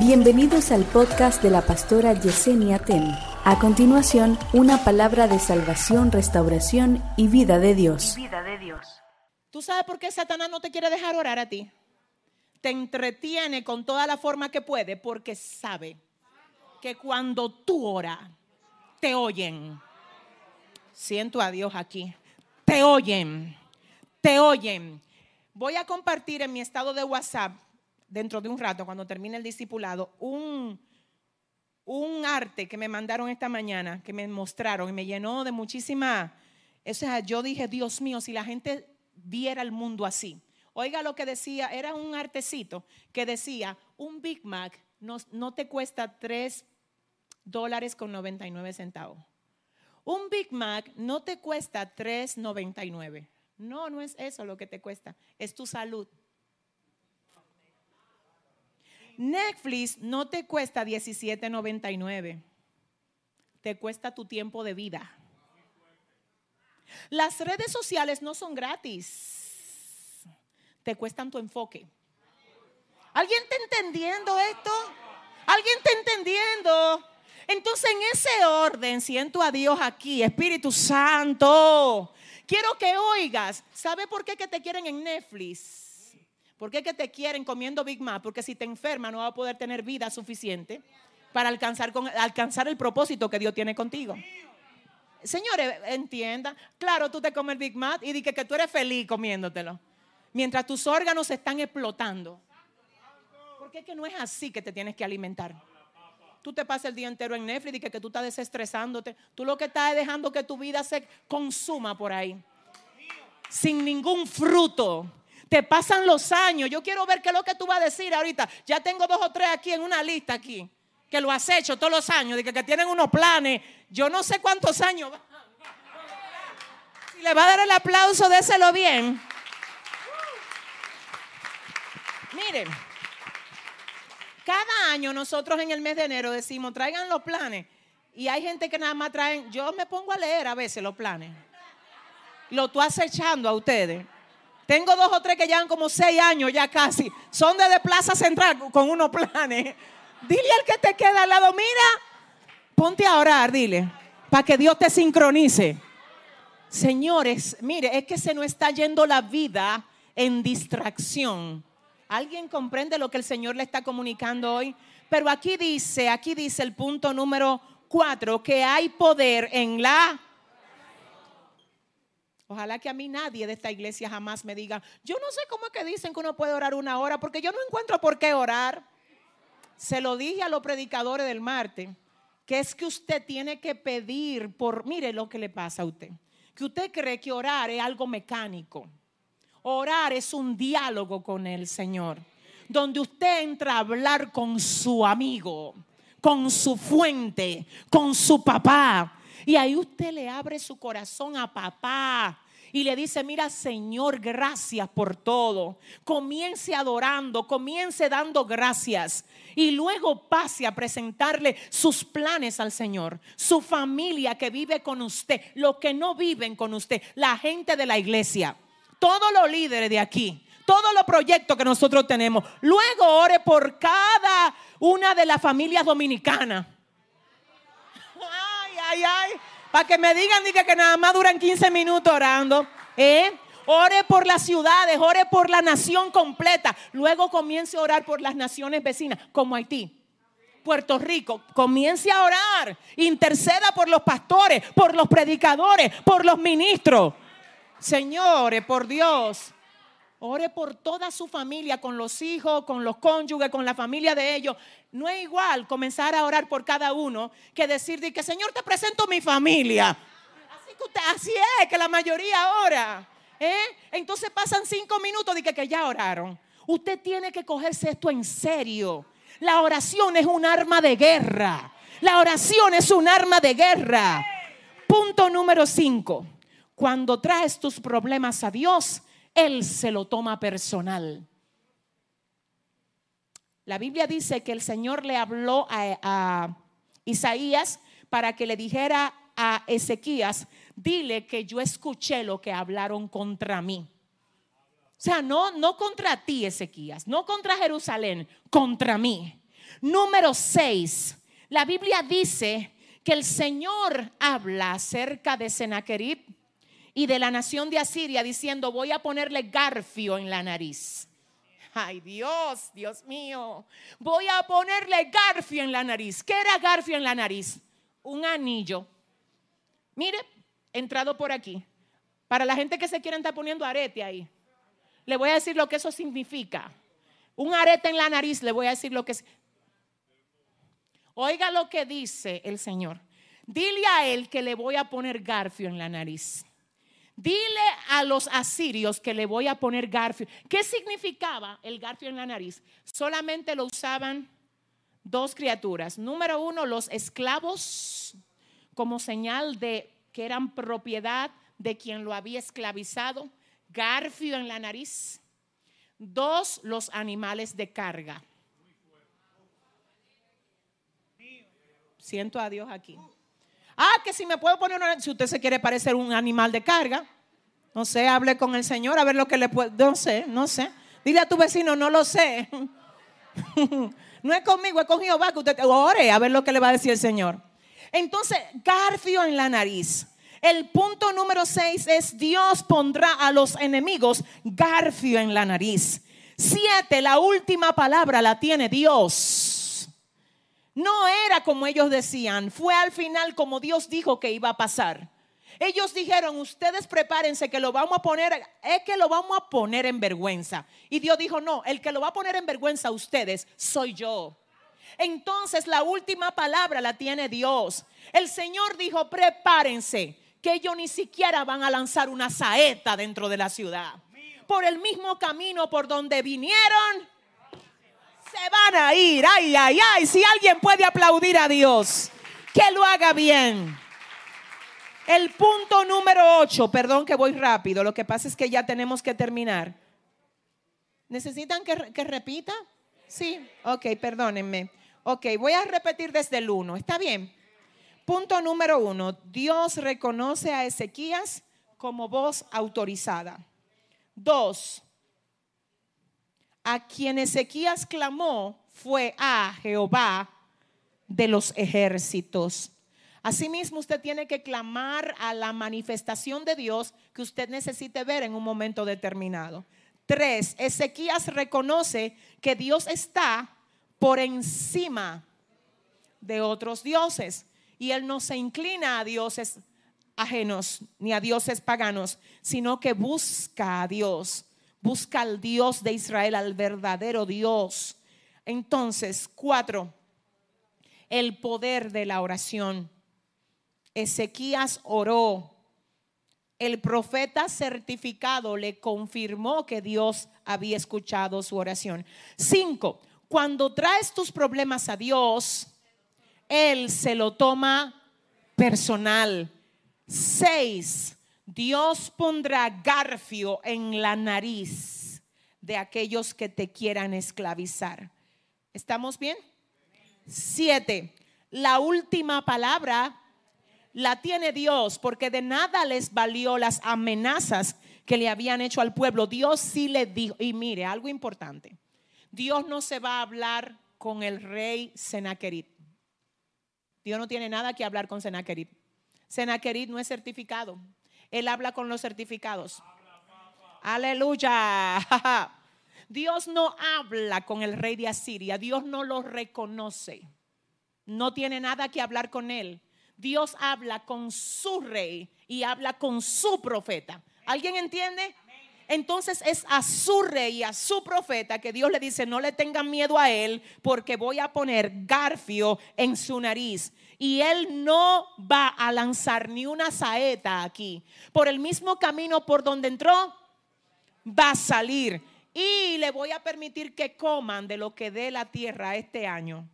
Bienvenidos al podcast de la pastora Yesenia Ten. A continuación, una palabra de salvación, restauración y vida de Dios. vida de Dios. ¿Tú sabes por qué Satanás no te quiere dejar orar a ti? Te entretiene con toda la forma que puede porque sabe que cuando tú oras, te oyen. Siento a Dios aquí. Te oyen. Te oyen. Voy a compartir en mi estado de WhatsApp dentro de un rato, cuando termine el discipulado, un, un arte que me mandaron esta mañana, que me mostraron y me llenó de muchísima... O sea, yo dije, Dios mío, si la gente viera el mundo así. Oiga lo que decía, era un artecito que decía, un Big Mac no, no te cuesta 3 dólares con 99 centavos. Un Big Mac no te cuesta 3.99. No, no es eso lo que te cuesta, es tu salud. Netflix no te cuesta 17.99. Te cuesta tu tiempo de vida. Las redes sociales no son gratis. Te cuestan tu enfoque. ¿Alguien está entendiendo esto? ¿Alguien está entendiendo? Entonces en ese orden siento a Dios aquí, Espíritu Santo. Quiero que oigas. ¿Sabe por qué que te quieren en Netflix? ¿Por qué que te quieren comiendo Big Mac? Porque si te enferma no va a poder tener vida suficiente para alcanzar, alcanzar el propósito que Dios tiene contigo. Señores, entienda. Claro, tú te comes el Big Mac y di que, que tú eres feliz comiéndotelo. Mientras tus órganos se están explotando. ¿Por qué que no es así que te tienes que alimentar? Tú te pasas el día entero en Netflix y que, que tú estás desestresándote. Tú lo que estás es dejando que tu vida se consuma por ahí. Sin ningún fruto te pasan los años. Yo quiero ver qué es lo que tú vas a decir ahorita. Ya tengo dos o tres aquí en una lista aquí. Que lo has hecho todos los años. De que, tienen unos planes. Yo no sé cuántos años. Si le va a dar el aplauso, déselo bien. Miren. Cada año nosotros en el mes de enero decimos, traigan los planes. Y hay gente que nada más traen, yo me pongo a leer a veces los planes. Lo estoy acechando a ustedes. Tengo dos o tres que llevan como seis años ya casi. Son de, Plaza Central con unos planes. Dile al que te queda al lado, mira, ponte a orar, dile, para que Dios te sincronice. Señores, mire, es que se nos está yendo la vida en distracción. ¿Alguien comprende lo que el Señor le está comunicando hoy? Pero aquí dice, aquí dice el punto número cuatro, que hay poder en la Ojalá que a mí nadie de esta iglesia jamás me diga, yo no sé cómo es que dicen que uno puede orar una hora, porque yo no encuentro por qué orar. Se lo dije a los predicadores del martes, que es que usted tiene que pedir por, mire lo que le pasa a usted, que usted cree que orar es algo mecánico. Orar es un diálogo con el Señor, donde usted entra a hablar con su amigo, con su fuente, con su papá, y ahí usted le abre su corazón a papá y le dice, mira Señor, gracias por todo. Comience adorando, comience dando gracias. Y luego pase a presentarle sus planes al Señor, su familia que vive con usted, los que no viven con usted, la gente de la iglesia, todos los líderes de aquí, todos los proyectos que nosotros tenemos. Luego ore por cada una de las familias dominicanas ay, ay. Para que me digan diga, que nada más duran 15 minutos orando. ¿eh? Ore por las ciudades, ore por la nación completa. Luego comience a orar por las naciones vecinas, como Haití. Puerto Rico, comience a orar, interceda por los pastores, por los predicadores, por los ministros. Señores, por Dios, Ore por toda su familia, con los hijos, con los cónyuges, con la familia de ellos. No es igual comenzar a orar por cada uno que decir que Señor te presento mi familia. Así, que usted, así es que la mayoría ora. ¿eh? Entonces pasan cinco minutos de que, que ya oraron. Usted tiene que cogerse esto en serio. La oración es un arma de guerra. La oración es un arma de guerra. Punto número cinco. Cuando traes tus problemas a Dios, él se lo toma personal. La Biblia dice que el Señor le habló a, Isaías para que le dijera a Ezequías, dile que yo escuché lo que hablaron contra mí. O sea, no, no contra ti, Ezequías, no contra Jerusalén, contra mí. Número 6. La Biblia dice que el Señor habla acerca de Sennacherib y de la nación de Asiria diciendo, voy a ponerle garfio en la nariz. Ay Dios, Dios mío, voy a ponerle garfio en la nariz. ¿Qué era garfio en la nariz? Un anillo. Mire, entrado por aquí. Para la gente que se quiere estar poniendo arete ahí, le voy a decir lo que eso significa. Un arete en la nariz, le voy a decir lo que es. Oiga lo que dice el Señor. Dile a él que le voy a poner garfio en la nariz. Dile a los asirios que le voy a poner garfio. ¿Qué significaba el garfio en la nariz? Solamente lo usaban dos criaturas. Número uno, los esclavos, como señal de que eran propiedad de quien lo había esclavizado. Garfio en la nariz. Dos, los animales de carga. Siento a Dios aquí. Ah, que si me puedo poner una, si usted se quiere parecer un animal de carga, no sé, hable con el Señor a ver lo que le puede, no sé, no sé. Dile a tu vecino, no lo sé. no es conmigo, es con Jehová que usted ore a ver lo que le va a decir el Señor. Entonces, garfio en la nariz. El punto número seis es Dios pondrá a los enemigos garfio en la nariz. Siete, la última palabra la tiene Dios. No era como ellos decían, fue al final como Dios dijo que iba a pasar. Ellos dijeron, ustedes prepárense que lo vamos a poner, es que lo vamos a poner en vergüenza. Y Dios dijo, no, el que lo va a poner en vergüenza ustedes soy yo. Entonces la última palabra la tiene Dios. El Señor dijo, prepárense, que ellos ni siquiera van a lanzar una saeta dentro de la ciudad. Por el mismo camino por donde vinieron, se van a ir. Ay, ay, ay. Si alguien puede aplaudir a Dios, que lo haga bien. El punto número 8, perdón que voy rápido, lo que pasa es que ya tenemos que terminar. ¿Necesitan que, que repita? Sí, ok, perdónenme. Ok, voy a repetir desde el 1, ¿está bien? Punto número 1, Dios reconoce a Ezequías como voz autorizada. Dos, a quien Ezequías clamó fue a Jehová de los ejércitos. Asimismo, usted tiene que clamar a la manifestación de Dios que usted necesite ver en un momento determinado. Tres, Ezequías reconoce que Dios está por encima de otros dioses y él no se inclina a dioses ajenos ni a dioses paganos, sino que busca a Dios Busca al Dios de Israel, al verdadero Dios. Entonces, cuatro, el poder de la oración. Ezequías oró. El profeta certificado le confirmó que Dios había escuchado su oración. Cinco, cuando traes tus problemas a Dios, Él se lo toma personal. Seis, Dios pondrá garfio en la nariz de aquellos que te quieran esclavizar. ¿Estamos bien? Siete, la última palabra la tiene Dios porque de nada les valió las amenazas que le habían hecho al pueblo. Dios sí le dijo, y mire, algo importante, Dios no se va a hablar con el rey Senaquerit. Dios no tiene nada que hablar con Senaquerit. Senaquerit no es certificado. Él habla con los certificados. Aleluya. Dios no habla con el rey de Asiria. Dios no lo reconoce. No tiene nada que hablar con él. Dios habla con su rey y habla con su profeta. ¿Alguien entiende? Entonces es a su rey y a su profeta que Dios le dice, no le tengan miedo a él porque voy a poner garfio en su nariz. Y él no va a lanzar ni una saeta aquí. Por el mismo camino por donde entró, va a salir. Y le voy a permitir que coman de lo que dé la tierra este año.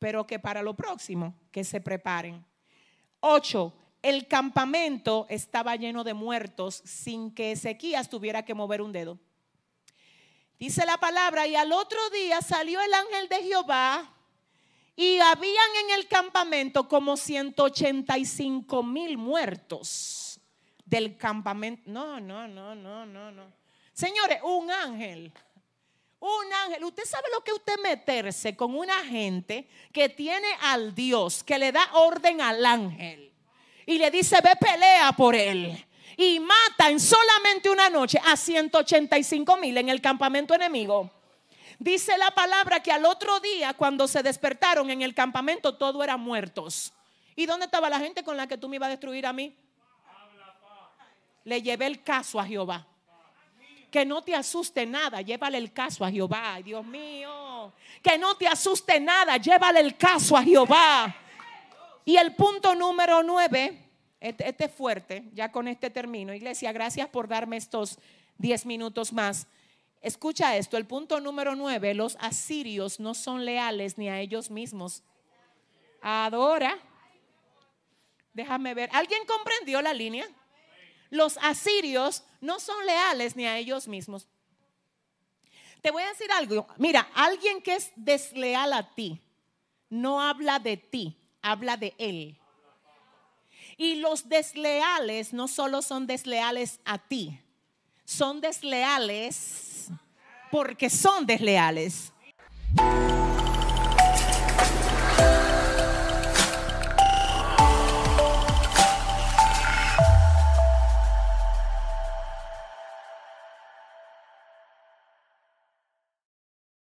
Pero que para lo próximo, que se preparen. Ocho, el campamento estaba lleno de muertos sin que Ezequías tuviera que mover un dedo. Dice la palabra, y al otro día salió el ángel de Jehová y habían en el campamento como 185 mil muertos del campamento. No, no, no, no, no, no. Señores, un ángel, Un ángel, usted sabe lo que usted meterse con una gente que tiene al Dios, que le da orden al ángel y le dice, ve pelea por él. Y mata en solamente una noche a 185 mil en el campamento enemigo. Dice la palabra que al otro día, cuando se despertaron en el campamento, todo eran muertos. ¿Y dónde estaba la gente con la que tú me ibas a destruir a mí? Le llevé el caso a Jehová. Que no te asuste nada, llévale el caso a Jehová. Ay, Dios mío. Que no te asuste nada, llévale el caso a Jehová. Y el punto número nueve, este, este es fuerte, ya con este termino. Iglesia, gracias por darme estos diez minutos más. Escucha esto, el punto número nueve, los asirios no son leales ni a ellos mismos. Adora. Déjame ver, ¿alguien comprendió la línea? Los asirios no son leales ni a ellos mismos. Te voy a decir algo. Mira, alguien que es desleal a ti no habla de ti, habla de él. Y los desleales no solo son desleales a ti, son desleales porque son desleales.